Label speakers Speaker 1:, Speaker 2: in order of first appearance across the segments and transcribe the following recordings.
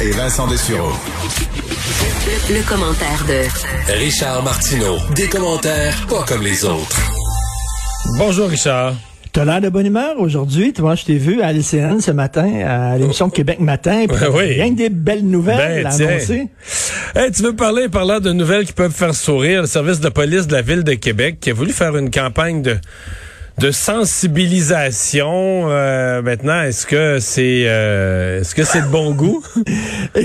Speaker 1: et Vincent Dessureau.
Speaker 2: Le, commentaire de
Speaker 3: Richard Martineau. Des commentaires pas comme les autres.
Speaker 4: Bonjour Richard.
Speaker 5: T'as l'air de bonne humeur aujourd'hui. Tu vois, je t'ai vu à LCN ce matin, à l'émission Québec Matin. Puis
Speaker 4: oui.
Speaker 5: Rien que des belles nouvelles
Speaker 4: Ben,
Speaker 5: à
Speaker 4: tiens.
Speaker 5: annoncer.
Speaker 4: Hey, tu veux parler, parlant de nouvelles qui peuvent faire sourire, le service de police de la ville de Québec qui a voulu faire une campagne de de sensibilisation. Euh, maintenant, est-ce que c'est euh, est-ce que c'est de bon goût?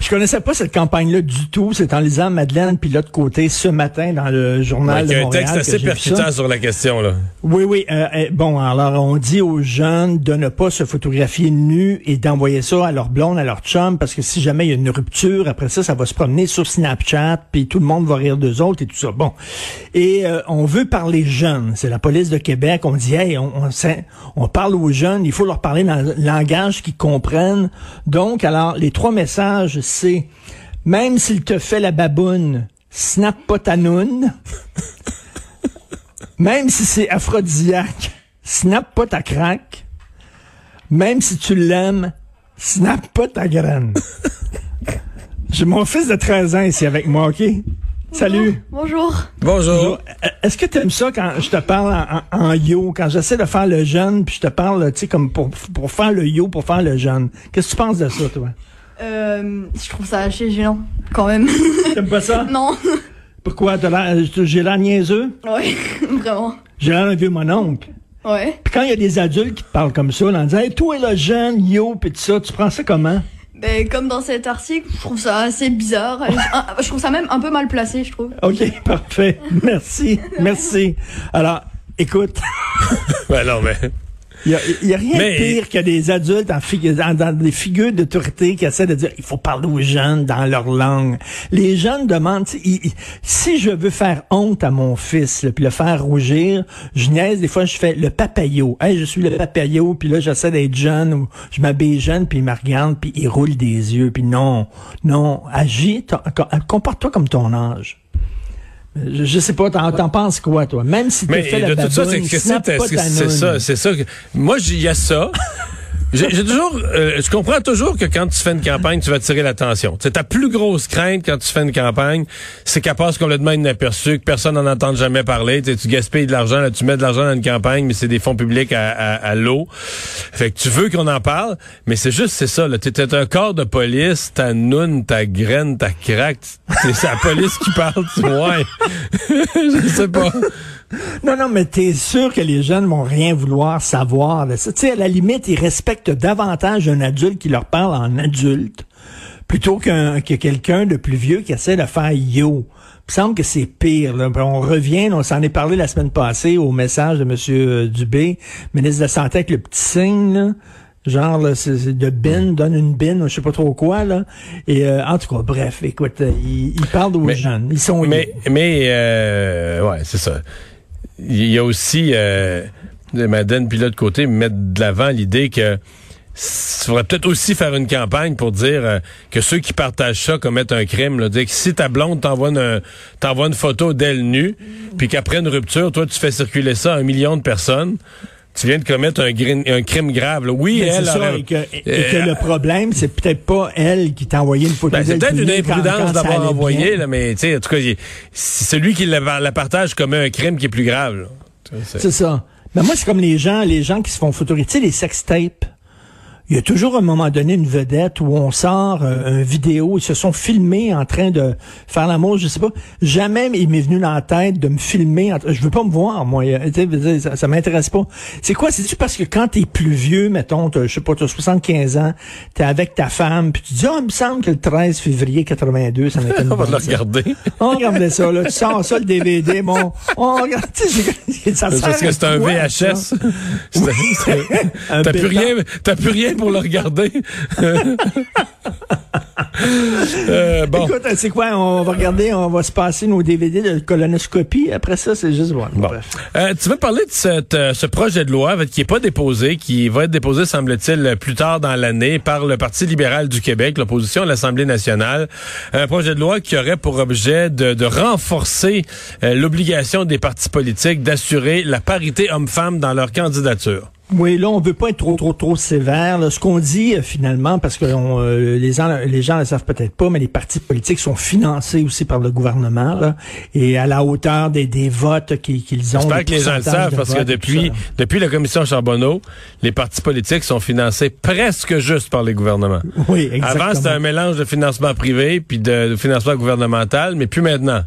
Speaker 5: Je connaissais pas cette campagne-là du tout. C'est en lisant Madeleine Pilote Côté ce matin dans le journal
Speaker 4: Il
Speaker 5: de
Speaker 4: y a un texte assez percutant sur la question là.
Speaker 5: Oui, oui. euh, euh, bon, alors on dit aux jeunes de ne pas se photographier nus et d'envoyer ça à leur blonde, à leur chum, parce que si jamais il y a une rupture, après ça, ça va se promener sur Snapchat, puis tout le monde va rire d'eux autres et tout ça. Bon. Et euh, on veut parler jeunes. C'est la police de Québec. On dit, hey, on, on, sait- on parle aux jeunes, il faut leur parler dans le langage qu'ils comprennent. Donc, alors, les trois messages, c'est, même s'il te fait la baboune, snap pas ta noune. Même si c'est aphrodisiaque, snap pas ta craque. Même si tu l'aimes, snap pas ta graine. J'ai mon fils de 13 ans ici avec moi, OK? Salut.
Speaker 6: Bonjour.
Speaker 4: Bonjour.
Speaker 5: Euh, Est-ce que tu aimes ça quand je te parle en, yo, quand j'essaie de faire le jeune, puis je te parle, tu sais, comme pour, pour faire le yo, pour faire le jeune? Qu'est-ce que tu penses de ça, toi?
Speaker 6: Euh, je trouve ça assez gênant, quand même.
Speaker 5: T'aimes pas ça?
Speaker 6: non.
Speaker 5: Pourquoi? J'ai l'air niaiseux?
Speaker 6: Ouais, vraiment.
Speaker 5: J'ai l'air d'un vieux mon oncle.
Speaker 6: Ouais.
Speaker 5: Puis quand il y a des adultes qui te parlent comme ça, là, en disant, hey, toi, le jeune, yo, puis tout ça, tu prends ça comment?
Speaker 6: Ben, comme dans cet article, je trouve ça assez bizarre. Je trouve ça même un peu mal placé, je trouve.
Speaker 5: OK, parfait. Merci. Merci. Alors, écoute,
Speaker 4: Ben non mais
Speaker 5: il n'y a, y a rien
Speaker 4: Mais-
Speaker 5: de pire que des adultes en figu- dans, dans des figures d'autorité qui essaient de dire il faut parler aux jeunes dans leur langue. Les jeunes demandent ils- si je veux faire honte à mon fils, là, puis le faire rougir, je niaise des fois je fais le papayo. Hey, je suis le papayo, puis là j'essaie d'être jeune ou je m'habille jeune, puis il me regarde, puis il roule des yeux, puis non, non, agis, comporte-toi comme ton âge. Je, je sais pas, t'en, t'en penses quoi, toi? Même si tu
Speaker 4: mais
Speaker 5: fais la
Speaker 4: de tout ça c'est c'est ça, c'est ça. Moi il y a ça. J'ai toujours, euh, je comprends toujours que quand tu fais une campagne, tu vas attirer l'attention. C'est ta plus grosse crainte quand tu fais une campagne, c'est qu'elle passe complètement inaperçue, que personne n'en entende jamais parler. Tu sais, tu gaspilles de l'argent, tu mets de l'argent dans une campagne, mais c'est des fonds publics à, à, à l'eau. Fait que tu veux qu'on en parle, mais c'est juste, c'est ça. Tu es un corps de police, ta noune, ta graine, ta craque. C'est la police qui parle, tu vois. je sais pas.
Speaker 5: Non, non, mais t'es sûr que les jeunes vont rien vouloir savoir de ça? Tu sais, à la limite, ils respectent davantage un adulte qui leur parle en adulte plutôt qu'un que quelqu'un de plus vieux qui essaie de faire yo. Il me semble que c'est pire. Là. On revient, on s'en est parlé la semaine passée au message de M. Dubé, ministre de la Santé avec le petit signe, là. Genre, là, c'est de bin, donne une bin, je sais pas trop quoi, là. Et euh, en tout cas, bref, écoute, euh, ils, ils parlent aux
Speaker 4: Mais-
Speaker 5: jeunes. Ils sont
Speaker 4: Mais,
Speaker 5: yo.
Speaker 4: mais euh, ouais, c'est ça. Il y a aussi, euh, là de côté, mettre de l'avant l'idée que il faudrait peut-être aussi faire une campagne pour dire euh, que ceux qui partagent ça commettent un crime. Là. Dire que si ta blonde t'envoie une, t'envoie une photo d'elle nue, puis qu'après une rupture, toi, tu fais circuler ça à un million de personnes, tu viens de commettre un, crime grave. là. Oui,
Speaker 5: Mais
Speaker 4: elle
Speaker 5: ça, et que, et que
Speaker 4: Euh,
Speaker 5: le problème, c'est peut-être pas elle qui t'a envoyé une photo
Speaker 4: Ben, c'est peut-être une imprudence d'avoir envoyé, là, mais en tout cas, celui qui la, la partage commet un crime qui est plus grave. c'est-
Speaker 5: ça. Mais moi, c'est comme les gens, les gens qui se font sais, les sextapes. Il y a toujours à un moment donné une vedette où on sort euh, un vidéo, ils se sont filmés en train de faire l'amour, je sais pas. Jamais il m'est venu dans la tête de me filmer. En je veux pas me voir, moi. euh, ça, ça m'intéresse pas. C'est quoi? C'est-tu parce que quand t'es plus vieux, mettons, je sais pas, t'as 75 ans, t'es avec ta femme, puis tu dis, ah, il me semble que le 13 février 82, ça n'était une
Speaker 4: On va le regarder.
Speaker 5: on regardait ça, là. Tu sors ça, le DVD, bon. On regarde, ça
Speaker 4: parce que c'est un VHS. T'as plus rien, t'as plus rien pour le regarder. Euh, bon.
Speaker 5: Écoute, c'est quoi? On va regarder, on va se passer nos DVD de colonoscopie. Après ça, c'est juste bon.
Speaker 4: Bon. Euh, tu veux parler de cette, euh, ce projet de loi qui n'est pas déposé, qui va être déposé, semble-t-il, plus tard dans l'année par le Parti libéral du Québec, l'opposition à l'Assemblée nationale. Un projet de loi qui aurait pour objet de, de renforcer l'obligation des partis politiques d'assurer la parité homme-femme dans leur candidature.
Speaker 5: Oui, là, on veut pas être trop, trop, trop sévère. Là. Ce qu'on dit euh, finalement, parce que euh, les gens, les gens ne le savent peut-être pas, mais les partis politiques sont financés aussi par le gouvernement, là, et à la hauteur des, des votes qu'ils ont.
Speaker 4: J'espère que les gens le savent, parce que depuis, depuis la commission Charbonneau, les partis politiques sont financés presque juste par les gouvernements.
Speaker 5: Oui, exactement.
Speaker 4: Avant, c'était un mélange de financement privé puis de, de financement gouvernemental, mais plus maintenant.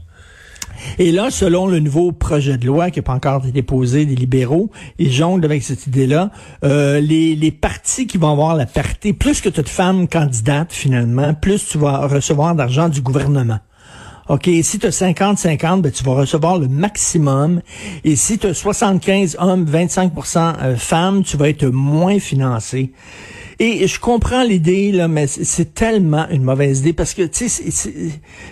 Speaker 5: Et là, selon le nouveau projet de loi qui n'a pas encore été déposé des libéraux, ils jonglent avec cette idée-là, euh, les, partis qui vont avoir la parité, plus que tu de femmes candidates finalement, plus tu vas recevoir d'argent du gouvernement. OK, si tu as 50-50, ben, tu vas recevoir le maximum. Et si tu as 75 hommes, 25% euh, femmes, tu vas être moins financé. Et je comprends l'idée, là, mais c'est tellement une mauvaise idée parce que, tu sais,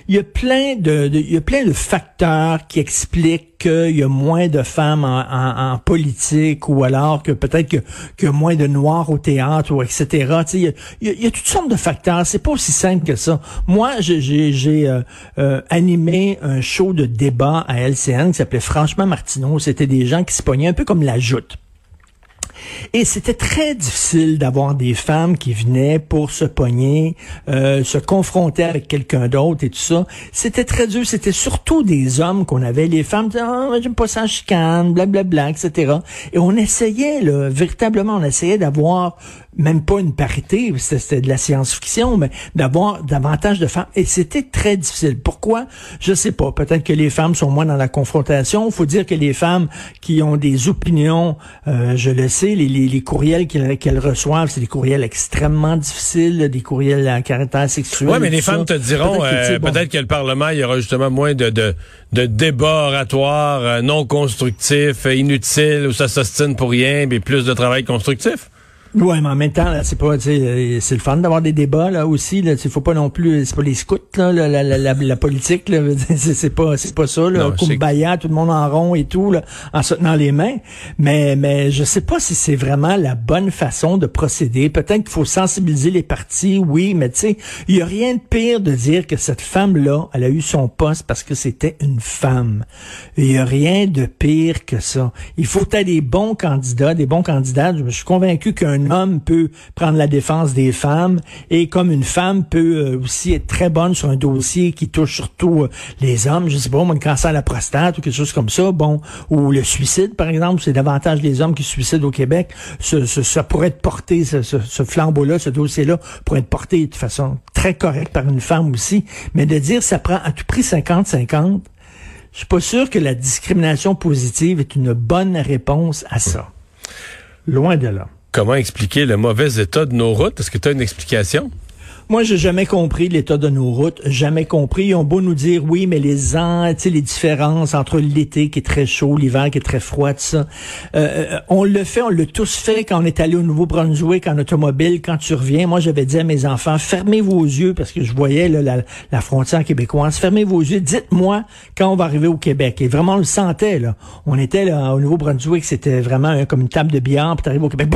Speaker 5: il y a plein de, il y a plein de facteurs qui expliquent qu'il y a moins de femmes en, politique ou alors que peut-être que, qu'il y a moins de noirs au théâtre ou etc. Tu sais, il y, a, toutes sortes de facteurs. C'est pas aussi simple que ça. Moi, j'ai, j'ai euh, euh, animé un show de débat à LCN qui s'appelait Franchement Martineau. C'était des gens qui se pognaient un peu comme la joute. Et c'était très difficile d'avoir des femmes qui venaient pour se pogner, euh, se confronter avec quelqu'un d'autre et tout ça. C'était très dur. C'était surtout des hommes qu'on avait. Les femmes disaient, oh, j'aime pas ça, chicane, blablabla, etc. Et on essayait, là, véritablement, on essayait d'avoir même pas une parité, c'était de la science-fiction, mais d'avoir davantage de femmes. Et c'était très difficile. Pourquoi? Je sais pas. Peut-être que les femmes sont moins dans la confrontation. Il faut dire que les femmes qui ont des opinions, euh, je le sais, les, les, courriels qu'elles reçoivent, c'est des courriels extrêmement difficiles, des courriels à caractère sexuel.
Speaker 4: Oui, mais les femmes te diront, peut-être euh, que, le Parlement, il y aura justement moins de, de, de débats oratoires euh, non constructifs, inutiles, où ça s'ostine pour rien, mais plus de travail constructif.
Speaker 5: Oui, mais en même temps, c'est pas, euh, c'est le fun d'avoir des débats là aussi. Là, faut pas non plus, c'est pas les scouts là, la, la, la, la politique. Là, c'est pas, c'est pas ça. Là, Kumbaya, tout le monde en rond et tout, là, en se tenant les mains. Mais, mais je sais pas si c'est vraiment la bonne façon de procéder. Peut-être qu'il faut sensibiliser les partis, oui, mais tu sais, il y a rien de pire de dire que cette femme-là, elle a eu son poste parce que c'était une femme. Il y a rien de pire que ça. Il faut être des bons candidats, des bons candidats. Je suis convaincu qu'un un homme peut prendre la défense des femmes et comme une femme peut euh, aussi être très bonne sur un dossier qui touche surtout euh, les hommes, je sais pas, un cancer à la prostate ou quelque chose comme ça, bon, ou le suicide par exemple, c'est davantage les hommes qui se suicident au Québec, ça pourrait être porté, ce, ce flambeau-là, ce dossier-là pourrait être porté de façon très correcte par une femme aussi, mais de dire ça prend à tout prix 50-50, je suis pas sûr que la discrimination positive est une bonne réponse à ça. Loin de là.
Speaker 4: Comment expliquer le mauvais état de nos routes? Est-ce que tu as une explication?
Speaker 5: Moi, j'ai jamais compris l'état de nos routes, jamais compris. Ils ont beau nous dire oui, mais les ans, les différences entre l'été qui est très chaud, l'hiver qui est très froid, tout ça. Euh, euh, on le fait, on l'a tous fait quand on est allé au Nouveau-Brunswick en automobile. Quand tu reviens, moi, j'avais dit à mes enfants, fermez vos yeux parce que je voyais la, la, frontière québécoise. Fermez vos yeux. Dites-moi quand on va arriver au Québec. Et vraiment, on le sentait là. On était là au Nouveau-Brunswick, c'était vraiment comme une table de billard. Puis t'arrives au Québec.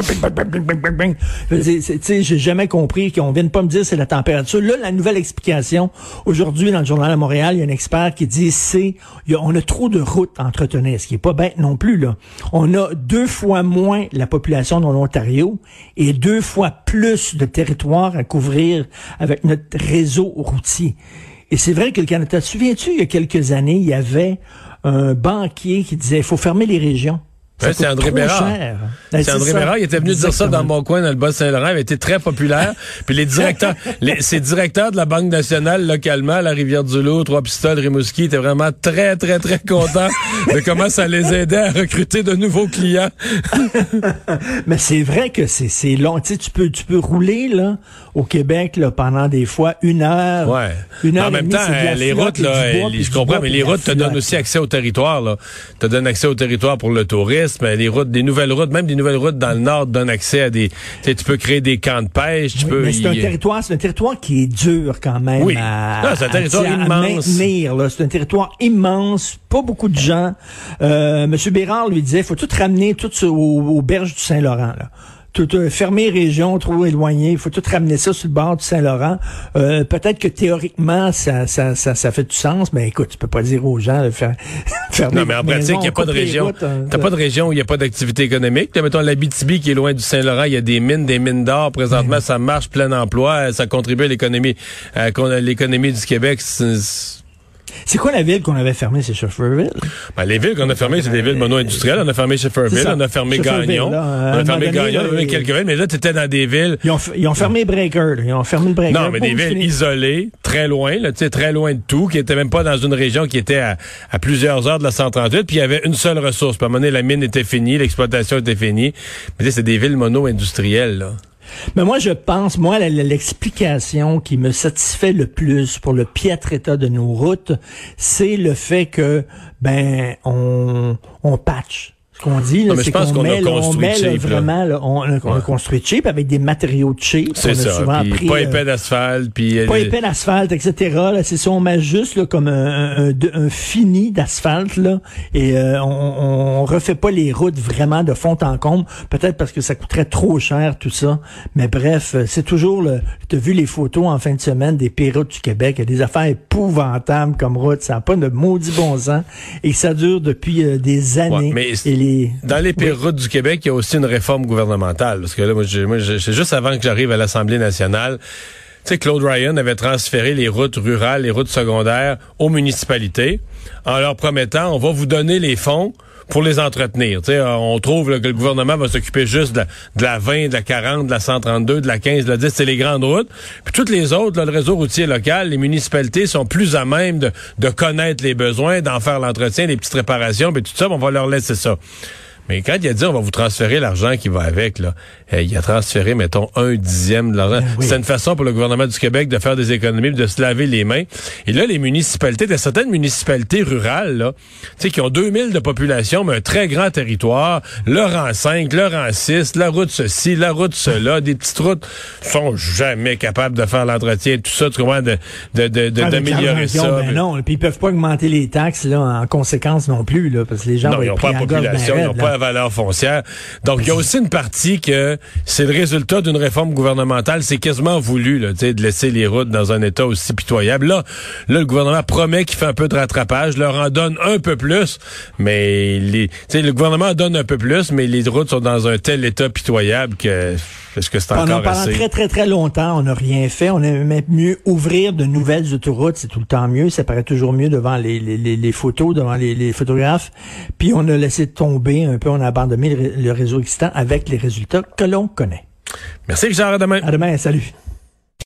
Speaker 5: J'ai jamais compris qu'on vienne pas me dire la température. Là, la nouvelle explication, aujourd'hui, dans le journal à Montréal, il y a un expert qui dit c'est, on a trop de routes à entretenir, ce qui est pas bête non plus, là. On a deux fois moins la population dans l'Ontario et deux fois plus de territoire à couvrir avec notre réseau routier. Et c'est vrai que le Canada, souviens-tu, il y a quelques années, il y avait un banquier qui disait, il faut fermer les régions
Speaker 4: c'est André Bérard. C'est André Bérard. Il était venu dire ça dans mon coin, dans le Bas-Saint-Laurent. Il était très populaire. Puis les directeurs, les, ces directeurs de la Banque nationale localement, la Rivière-du-Loup, Trois-Pistoles, Rimouski, étaient vraiment très, très, très contents de comment ça les aidait à recruter de nouveaux clients.
Speaker 5: Mais c'est vrai que c'est long. Tu sais, tu peux, tu peux rouler, là, au Québec, là, pendant des fois une heure.
Speaker 4: Ouais. Une heure en même temps, les routes, là, je comprends, mais les routes te donnent aussi accès au territoire, là. Te donnent accès au territoire pour le tourisme les routes, des nouvelles routes, même des nouvelles routes dans le nord donnent accès à des, tu peux créer des camps de pêche, tu peux.
Speaker 5: Mais c'est un territoire, c'est un territoire qui est dur quand même.
Speaker 4: Oui. c'est un territoire immense.
Speaker 5: C'est un territoire immense, pas beaucoup de gens. Euh, Monsieur Bérard lui disait, faut tout ramener tout aux, aux berges du Saint-Laurent. Tout euh, fermer région trop éloignée, il faut tout ramener ça sur le bord du Saint-Laurent. Euh, peut-être que théoriquement ça, ça, ça, ça, fait du sens, mais écoute, tu peux pas dire aux gens de faire
Speaker 4: Non, mais en pratique, il n'y a pas de région. Hein, T'as pas de région où il n'y a pas d'activité économique. Là, mettons l'Abitibi qui est loin du Saint-Laurent, il y a des mines, des mines d'or. Présentement, ça marche, plein emploi, ça contribue à l'économie, à l'économie du Québec.
Speaker 5: C'est quoi la ville qu'on avait fermée, c'est Shefferville?
Speaker 4: Ben, les villes qu'on a fermées, c'est des villes mono-industrielles. On a fermé Shefferville, on a fermé Gagnon. on a fermé Gagnon, on a fermé quelques villes, mais là, tu étais dans des villes...
Speaker 5: Ils ont, ils ont fermé Breaker, ils ont fermé le Breaker.
Speaker 4: Non, mais des villes isolées, très loin, là, tu sais, très loin de tout, qui étaient même pas dans une région qui était à, à plusieurs heures de la 138, puis il y avait une seule ressource. Puis à un moment donné, la mine était finie, l'exploitation était finie. Mais c'est des villes mono-industrielles, là.
Speaker 5: Mais moi, je pense, moi, l'explication qui me satisfait le plus pour le piètre état de nos routes, c'est le fait que, ben, on, on patch ce qu'on dit, c'est qu'on met, on met cheap, vraiment, là, on, on a construit cheap avec des matériaux cheap.
Speaker 4: C'est ça. Souvent pris, pas épais euh, d'asphalte, puis
Speaker 5: pas épais d'asphalte, etc. C'est ça, on met juste là, comme un, un, un fini d'asphalte là, et euh, on, on refait pas les routes vraiment de fond en comble. Peut-être parce que ça coûterait trop cher tout ça. Mais bref, c'est toujours le. T'as vu les photos en fin de semaine des péroutes du Québec, il y a des affaires épouvantables comme route, ça n'a pas de maudit bon sens et ça dure depuis euh, des années.
Speaker 4: Dans les pires routes du Québec, il y a aussi une réforme gouvernementale. Parce que là, moi, c'est juste avant que j'arrive à l'Assemblée nationale. Tu sais, Claude Ryan avait transféré les routes rurales, les routes secondaires aux municipalités en leur promettant, on va vous donner les fonds pour les entretenir. sais, on trouve que le gouvernement va s'occuper juste de, la 20, de la 40, de la 132, de la 15, de la 10, c'est les grandes routes. Puis toutes les autres, le réseau routier local, les municipalités sont plus à même de, de connaître les besoins, d'en faire l'entretien, les petites réparations, puis tout ça, on va leur laisser ça. Mais quand il a dit on va vous transférer l'argent qui va avec, là, eh, il a transféré, mettons, un dixième de l'argent. Ben C'est une façon pour le gouvernement du Québec de faire des économies, de se laver les mains. Et là, les municipalités, de certaines municipalités rurales, là, qui ont 2000 de population, mais un très grand territoire, le rang 5, le rang 6, la route ceci, la route cela, des petites routes, sont jamais capables de faire l'entretien, tout ça, tu comprends, de, de, de, d'améliorer ça.
Speaker 5: Ben non, puis ils peuvent pas augmenter les taxes, là, en conséquence non plus, là, parce que les gens
Speaker 4: non, ils n'ont pas la population, ils n'ont pas valeur foncière. Donc, il y a aussi une partie que c'est le résultat d'une réforme gouvernementale. C'est quasiment voulu là, de laisser les routes dans un état aussi pitoyable. Là, le gouvernement promet qu'il fait un peu de rattrapage, leur en donne un peu plus, mais les, le gouvernement donne un peu plus, mais les routes sont dans un tel état pitoyable que est-ce que c'est encore
Speaker 5: pendant,
Speaker 4: assez?
Speaker 5: très, très, très longtemps, on n'a rien fait. On aimait mieux ouvrir de nouvelles autoroutes. C'est tout le temps mieux. Ça paraît toujours mieux devant les, les, les, photos, devant les, les, photographes. Puis on a laissé tomber un peu, on a abandonné le, réseau existant avec les résultats que l'on connaît.
Speaker 4: Merci, Richard. À demain.
Speaker 5: À demain. Salut.